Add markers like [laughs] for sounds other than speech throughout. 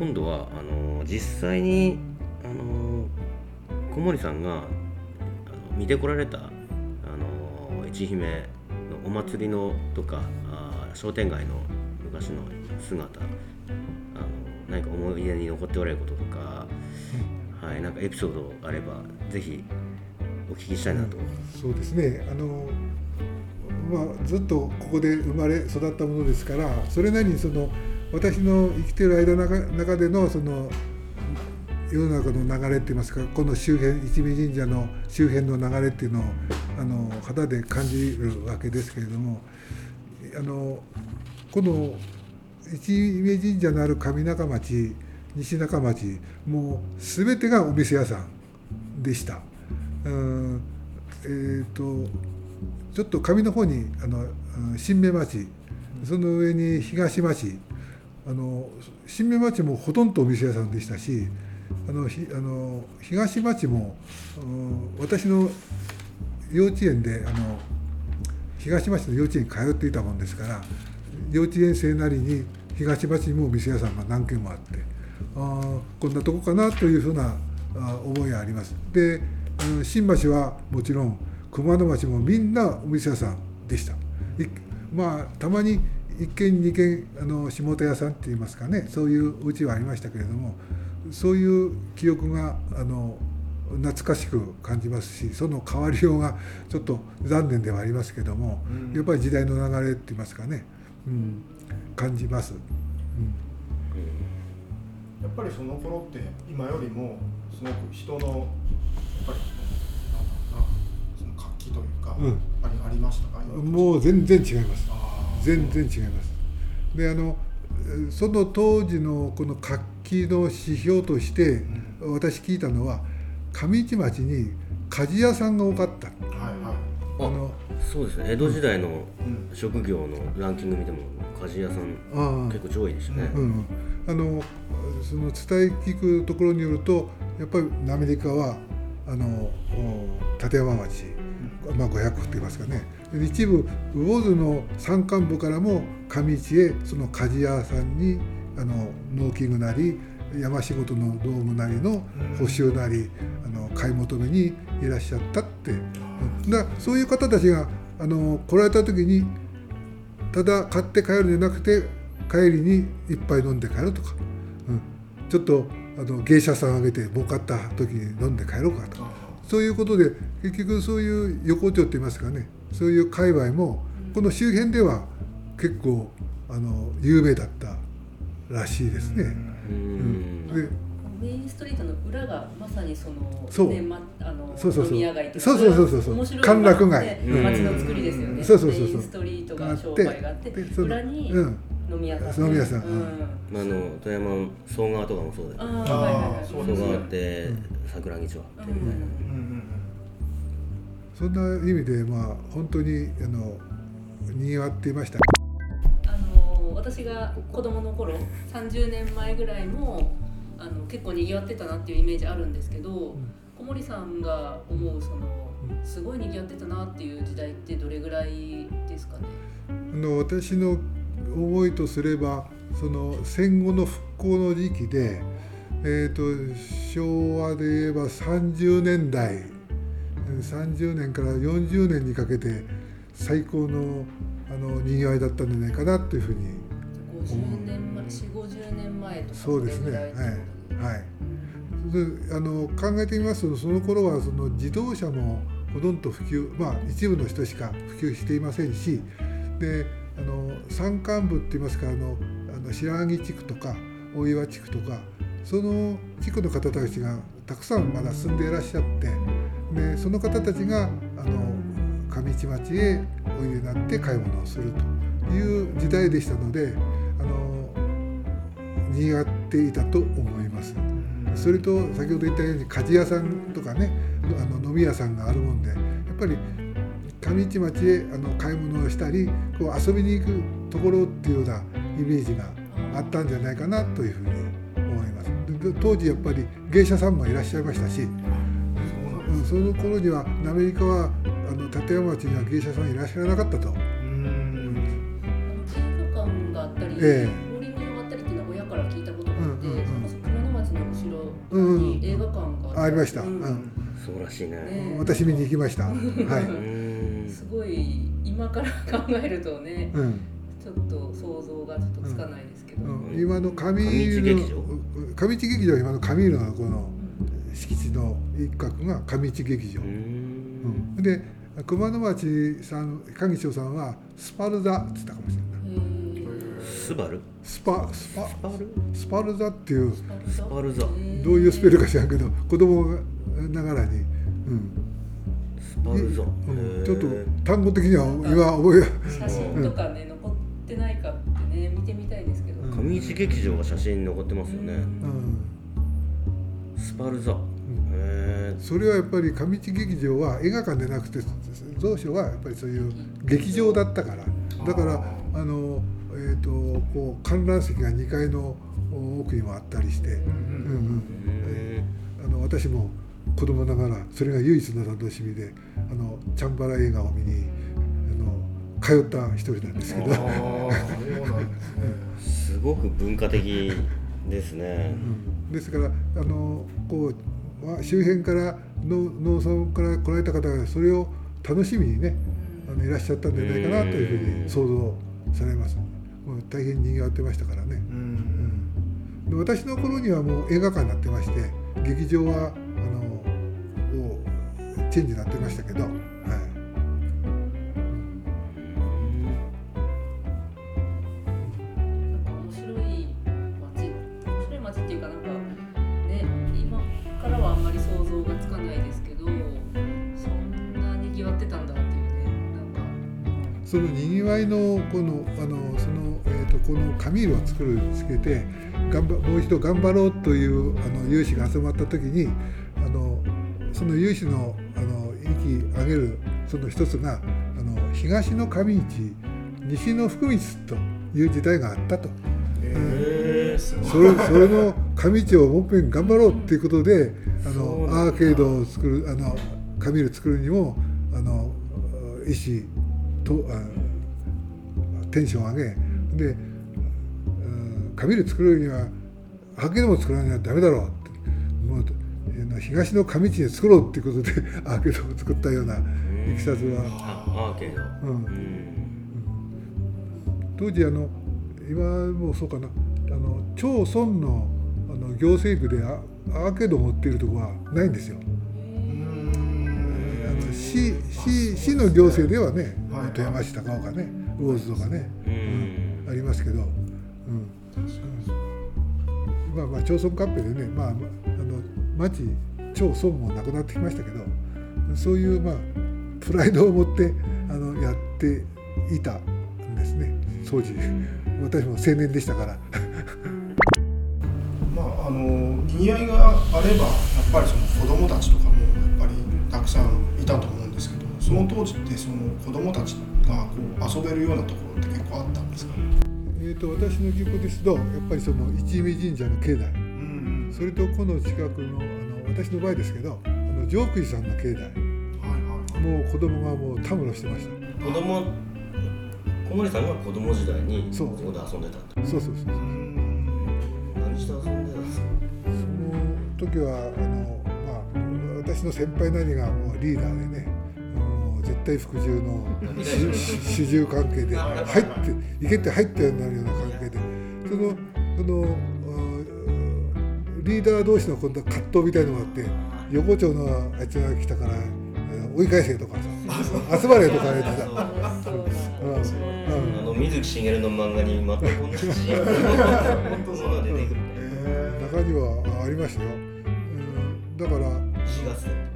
今度はあの実際にあの小森さんがあの見てこられたあの市姫のお祭りのとかあ商店街の昔の姿あの何か思い出に残っておられることとか、はい、なんかエピソードあればぜひお聞きしたいなと。そうですね。あのまあ、ずっとここで生まれ育ったものですからそれなりにその私の生きてる間の中でのその世の中の流れっていいますかこの周辺一味神社の周辺の流れっていうのをあの肌で感じるわけですけれどもあのこの一味神社のある上中町西中町もう全てがお店屋さんでした。うんえーとちょっと上の方にあの新芽町その上に東町あの新芽町もほとんどお店屋さんでしたしあのひあの東町も私の幼稚園であの東町の幼稚園に通っていたもんですから幼稚園生なりに東町にもお店屋さんが何軒もあってあこんなとこかなというふうな思いがあります。で新橋はもちろん熊野町もみんなお店屋さんでした。まあたまに1軒2軒あの下手屋さんって言いますかね。そういううちはありましたけれどもそういう記憶があの懐かしく感じますしその変わりようがちょっと残念ではありますけども、うん、やっぱり時代の流れって言いますかね、うん、感じます、うん、やっぱりその頃って今よりもすごく人のやっぱりその活気というか、うん、ありましたか？もう全然違います全然違います。であのその当時のこの活気の指標として私聞いたのは上市町に鍛冶屋さんが多かった、はいはい、あのそうですね。江戸時代の職業のランキング見ても鍛冶屋さん結構上位でしたね、うん、あのその伝え聞くところによるとやっぱりアメリカはあの立山町、まあ、500って言いますかね一部魚津の山間部からも上市へその鍛冶屋さんにあの農機具なり山仕事の道具なりの補修なりあの買い求めにいらっしゃったって。だそういう方たちがあの来られた時にただ買って帰るんじゃなくて帰りに一杯飲んで帰るとか、うん、ちょっとあの芸者さんあげて儲かった時に飲んで帰ろうかとか。そういうことで結局そういう横丁って言いますかねそういう界隈もこの周辺では結構あの有名だったらしいですね。うん、でメインストリートの裏がまさにそのそう、ねま、あのそうそうそう。飲み屋街そうそうそうそう。そう歓楽街。街の作りですよね。そうそうそうそう。メインストリートが商売があって裏に飲み屋さん、飲み屋さん、うん。あの富山総川とかもそうだよね。ああ、はいはいはい、総川って、桜木町あってみたいな。そんな意味でまあ本当にあのにぎわっていました。あの私が子供の頃30年前ぐらいもあの結構にぎわってたなっていうイメージあるんですけど、うん、小森さんが思うそのすごいにぎわってたなっていう時代ってどれぐらいですかね？あの私の思いとすればその戦後の復興の時期で、えーと昭和で言えば30年代30年から40年にかけて最高のあのにぎわいだったんじゃないかなというふうに。50年前4 5 0年前とか。そうですね。はい、はい。であの考えてみますとその頃はその自動車もほとんど普及まあ一部の人しか普及していませんしであの山間部っていいますかあのあの白木地区とか大岩地区とかその地区の方たちがたくさんまだ住んでいらっしゃってでその方たちがあの上市町へおいでになって買い物をするという時代でしたのであのにぎわっていたと思います。それと先ほど言ったように鍛冶屋さんとかねあの飲み屋さんがあるもんでやっぱり上市町へあの買い物をしたりこう遊びに行くところっていうようなイメージがあったんじゃないかなというふうに思います。当時やっぱり芸者さんもいらっしゃいましたしその頃にはアメリカはあの立山町には芸者さんいらっしゃらなかったと。映画館があったり、ええ、ボーリング場があったりっていうのは親から聞いたことがあって、うんうんうん、に映画館があり。ました、ううん。んそうらしいね。ね私見に行きました。はうい、すごい今から考えるとねうん。ちょっと想像がちょっとつかないですけど、うん。今の上上市劇場？うん上市劇場は今の上色のこの敷地の一角が上市劇場。うん。んで熊野町さん影長さんはスパルザって言ったかもしれない。スバル？スパスパスパル？スパルザっていうススパルザ。どういうスペルか知らんけど子供ながらに、うん。スパルザ。うん。ちょっと単語的には今覚え写真とかね残ってないかってね見てみたいですけど、うん上市劇場が写真に残ってますよね。うん。スパルザ。へえそれはやっぱり上市劇場は映画館でなくて蔵書はやっぱりそういう劇場だったから。だからあの、えー、とこう観覧席が2階の奥にもあったりして、うんうんあの私も子供ながらそれが唯一の楽しみであのチャンバラ映画を見にあの通った一人なんですけど、[laughs] すごく文化的ですね。うん。ですからあのこうまあ周辺からの農村から来られた方がそれを楽しみにねあのいらっしゃったんじゃないかなというふうに想像されます。もう大変賑わってましたからね。うん。で私の頃にはもう映画館になってまして劇場はあのをチェンジになってましたけど、そのにぎわいのこのあのその、えー、とこの紙色を作るにつけて頑張もう一度頑張ろうというあの有志が集まった時にあのその有志のあの息上げるその一つがあの東の上市西の福光という時代があったと。えそれそれの上市をもっぺん頑張ろうっていうことであのアーケードを作るあの紙色作るにもあの医師とあテンションを上げでうん紙色作るにはアーケードも作らにはダメだろうってもう東の上市で作ろうっていうことで [laughs] アーケードを作ったようないきさつは。あアーケード。うん。うん。当時あの今もそうかな。あの町村のあの行政区でアアーケードを持っているところはないんですよ。あの市市市の行政ではね、はい。富山市高岡ね魚津とかね、うん。ありますけど、うん。まあまあ町村合併でね、まあ、まあの町町村もなくなってきましたけどそういうまあプライドを持ってあのやっていたんですね。当時。私も青年でしたから。[laughs] まああのにぎわいがあればやっぱりその子供たちとの当時ってその子供たちがこう遊べるようなところって結構あったんですか？えー、と私の記憶ですとやっぱりその一味神社の境内。うんそれとこの近くのあの私の場合ですけどあの上空寺さんの境内。はいはいもう子供がもうたむろしてました。子供小森さんが子供時代にそそう。こで遊んでたと。そうそうそう。うん。何して遊んでたんですか？その時はあの、まあ、私の先輩なりがもうリーダーでね対服従の主主従関係で入って行けって入ってなるような関係で。そのそのうんリーダー同士の今度は葛藤みたいのがあって横丁のあいつが来たからえー追い返せとかさ集まれとか言ってさ。あの水木しげるの漫画に全く同じ。[laughs] シーンが出てくるね中にはあありましたよ、うん、だから、うん、4月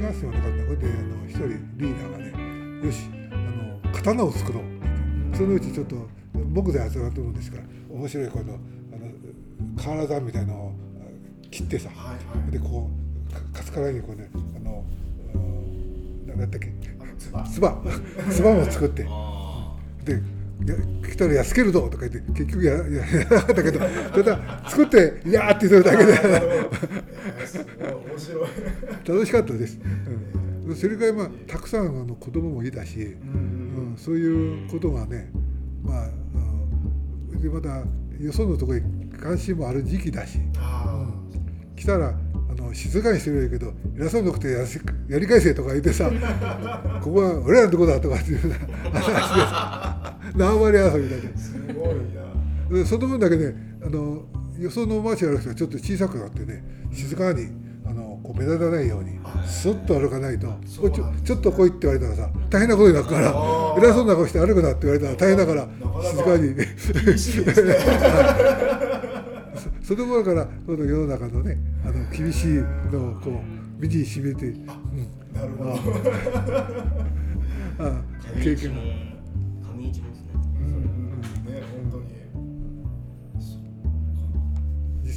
で石合戦はなかったこれであの一人リーダーがねよしあの刀を作ろう。そのうちちょっと木材集まってるもんですから面白いこのあの瓦山みたいのをあ切ってさはいはい。でこうかカツカラにこうねあのうん何だったっけ？つばつばも作って。あでや来たらやっつけるぞとか言って結局やや [laughs] やらなかったけどただ作って「いやー」って言ってるだけで。[laughs] 楽しかったです、うん、それからまあたくさんあの子供もいたし、うん、そういうことがねまあ、うん、でまたよそのところに関心もある時期だしあ来たらあの静かにしてるけど偉そうなくてやしやり返せとか言ってさ [laughs] ここは俺らのとこだとかっていう話で。さ縄張り遊びだけ。すごいな。でその分だけねあの予想の街歩く人がちょっと小さくなってね静かにあのこう目立たないようにスッと歩かないとちょちょっと来いって言われたらさ大変なことになるからあー。偉そうな顔して歩くなって言われたら大変だから静かに [laughs] その頃からこの世の中のねあの厳しいのをこう身にしめて、うん、なるほど。あ [laughs] 経験が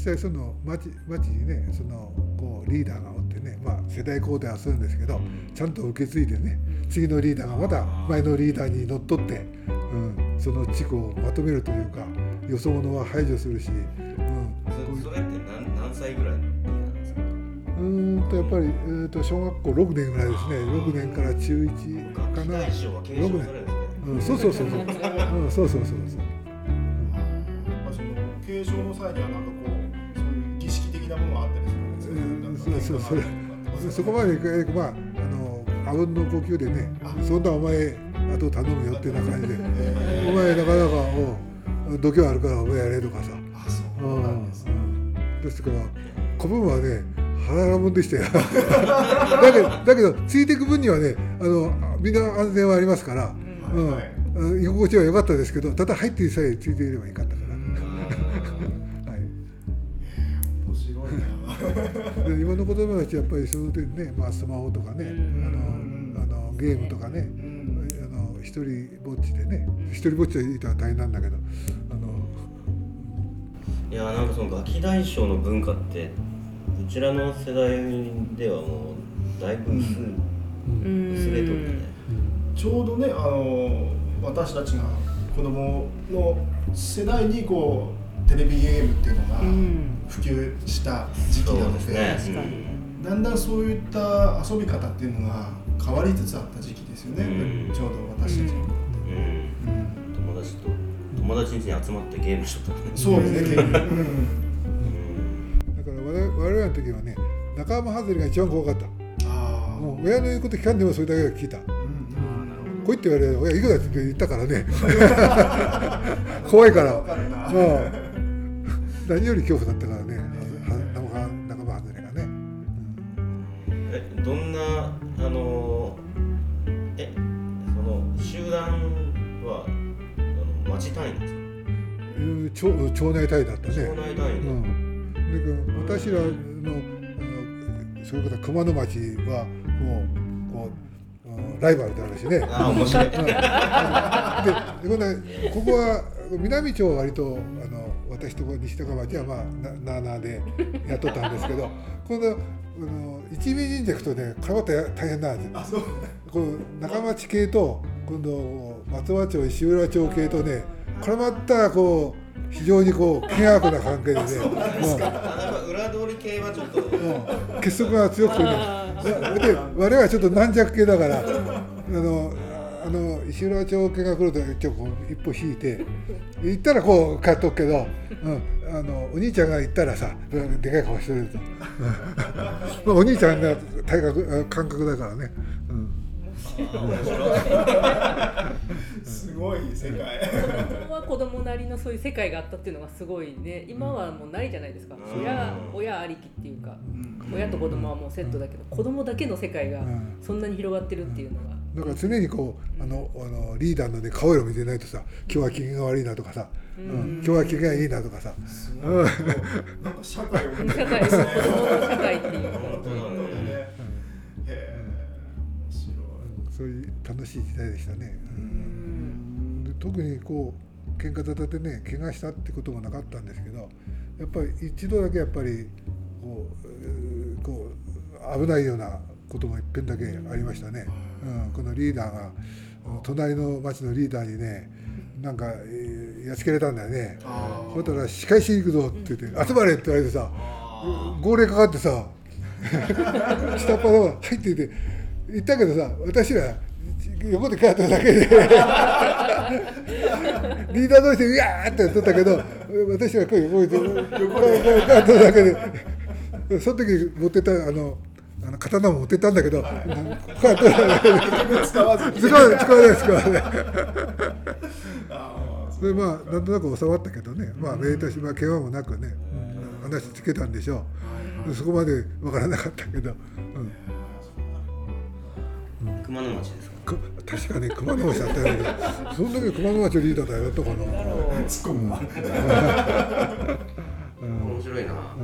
際その町町にねそのこうリーダーがおってね、まあ、世代交代はするんですけど、ちゃんと受け継いでね次のリーダーがまた前のリーダーにのっとって、うん、その地区をまとめるというかよそ者は排除するし、うん、そそれって何何歳ぐらいのリーダーなんですか？うーんとやっぱり、えー、と小学校6年ぐらいですね。6年から中1かな、ガキ大将は継承されるんですね。うん、そうそうそうそう、うん、そうそうそうそう。やっぱその継承の際にはなんかこうなものがあったりするんですね。うんそうそう。そそこまでまああのあうんの呼吸でねそんなお前あと頼むよってな感じで。お前なかなかお度胸あるからお前やれとかさ。あそうなんですね。ですから古文はね腹がもんでしたよ [laughs] だけどだけどついていく分にはねあのみんな安全はありますから、うん。はいあの居心地は良かったですけどただ入ってさえついていればよかったから。[laughs] で今の子供たちやっぱりその点ね、まあ、スマホとかね、ん。あのあのゲームとかね、ん。あの一人ぼっちでね一人ぼっちでいたら大変なんだけどあの。いやなんかそのガキ大将の文化ってうちらの世代ではもうだいぶ薄,、うん。薄れとってね。ちょうどねあの私たちが子供の世代にこうテレビゲームっていうのがうん普及した時期なので、そうです確かにだんだんそういった遊び方っていうのが変わりつつあった時期ですよね、うん。ちょうど私たちの頃うんうん。友達と友達に集まってゲームしとったね。そうですね。[laughs] 結局、うん。だから我々の時はね仲間外れが一番怖かった。ああ、もう親の言うこと聞かんでもそれだけは聞いた。うんうん。来いって言われて親行くなって言ったからね。[laughs] 怖いから [laughs] 何より恐怖だったからねは仲間仲間外れがね、えどんなあのえその集団はあの町単位ですかうん町町内隊だったね町内単位、うん、だけど私らのあのそういうことは熊野町はもうこうライバルであるしね。あ面白いででこのここは南町は割と私とこ西高町はまあななあなあでやっとったんですけど [laughs] 今度あの一味神社行くとね絡まったら大変なんですよ。あそう。この中町系と今度松葉町石浦町系とね絡まったらこう非常にこう険悪な関係でね。裏通り系はちょっと。うん。結束が強くてね。あで我々はちょっと軟弱系だからあのあの石浦町系が来るとちょっとこう一歩引いて [laughs] 行ったらこう帰っとくけど、うん、あのお兄ちゃんが行ったらさでかい顔してると、うん。まあ、お兄ちゃんが体格感覚だからね、うん、すごい世界。子供は子供なりのそういう世界があったっていうのがすごいね。今はもうないじゃないですか、うん。親親ありきっていうか、うん。親と子供はもうセットだけど、子供だけの世界がうん。そんなに広がってるっていうのが、だから常にこうあのあのリーダーの、ね、顔色見てないとさ今日は機嫌が悪いなとかさ、うん。今日は機嫌がいいなとかさ、すごいなんか社会を社会子供の社会っていう。か本当だねへえ面白い。そういう楽しい時代でしたね。うん。で特にこう喧嘩沙汰でね怪我したってこともなかったんですけどやっぱり一度だけやっぱりこうこう危ないようなこともいっぺんだけありましたね、うん、このリーダーが隣の町のリーダーにねなんか、えーやっつけられたんだよね。あそしたら「仕返しに行くぞ」って言って「集まれ」って言われてさ号令かかってさ下っ端が入っていて行ったけどさ私ら横で帰っただけで。[laughs] リーダー同士でうわーってやっとったけど私らこう横で帰っただけでその時持ってたあの刀も持ってったんだけど、こうやって使わずに。使わない使わない使わない。[laughs] あでまあなんとなく収まったけどね。まあ名としまあ怪我もなくね、話つけたんでしょう、でそこまでわからなかったけど、うん、熊野町ですか？く確かに熊野町だったよね。[laughs] その時熊野町リーダーだよとかな、ーツッコミも面白いな、なか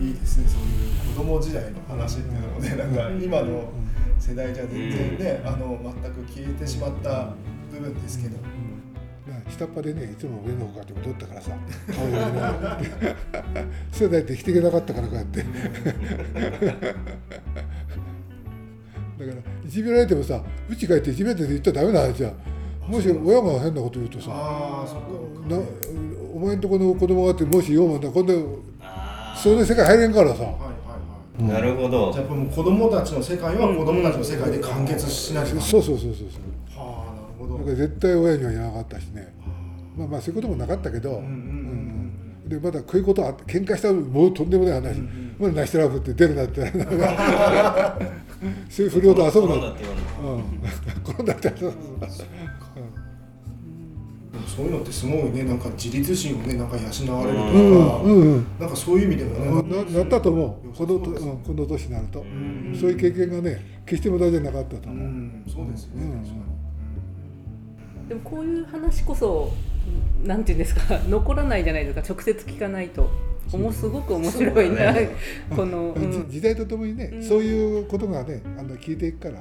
いいですねそういう子供時代の話っていうのもねなんか今の世代じゃ全然ね、あの全く消えてしまった部分ですけど、下っ端でねいつも上の方から戻ったからさ顔な [laughs] ってそれだって生きていけなかったからこうやって。[laughs] だからいじめられてもさうち帰っていじめて言ったらダメな話じゃん。もし親が変なこと言うとさああそっかなお前んとこの子供があってもし言おうもんだその世界入れんからさ。なるほど。じゃあやっぱもう子供たちの世界は子供たちの世界で完結しないとそうそうそうそうそう。はあなるほど。だから絶対親には言わなかったしね。まあまあそういうこともなかったけど、うんでまだこういうことあって喧嘩したらもうとんでもない話、まだナシトラブって出るなって。[laughs] そういう不良と遊ぶななんだって言われうん。[laughs] 転んだって遊ぶなでもそういうのってすごいねなんか自立心をねなんか養われるとか、うんうんなんかそういう意味でもねななったと思う。良この年になると、んそういう経験がね決して無駄じゃなかったとう思う、んそうですよね、でもこういう話こそなんていうんですか残らないじゃないですか直接聞かないと。おもすごく面白いな、[laughs] この、うじん。時代とともにね、うん。そういうことがねあの聞いていくから、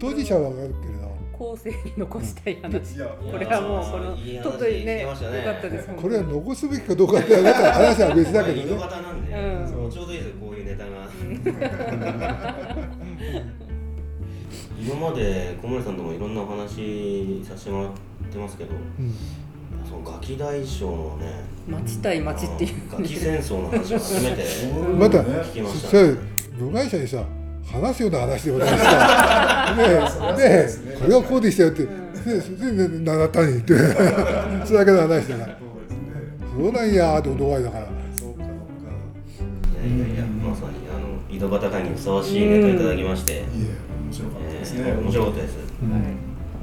当事者は分かるけれど後世に残したい話、いやこれはもうこの特にねね。よかったですこれは残すべきかどうかってなんか話は別だけどね。端なんで、うん。そうちょうどいいですよこういうネタが。[laughs] 今まで小森さんともいろんなお話させてもらってますけどうん。そのガキ大将のね町対町っていう。ガキ戦争の話を初めてまた聞きましたそれ部外者にさ話すような話でもないしさねえね。えこれはこうでしたよって、ねえそれで七谷って。[laughs] それだけの話だから。そうですね。そうなんやーって驚いたから。そうかそうか。いやいやいやまさにあの井戸端会にふさわしいネタいただきまして、いえ面白かったえですね、ー面白かったです、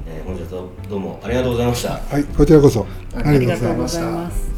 えー本日はどうもありがとうございました。はいこちらこそ。あありがとうございまます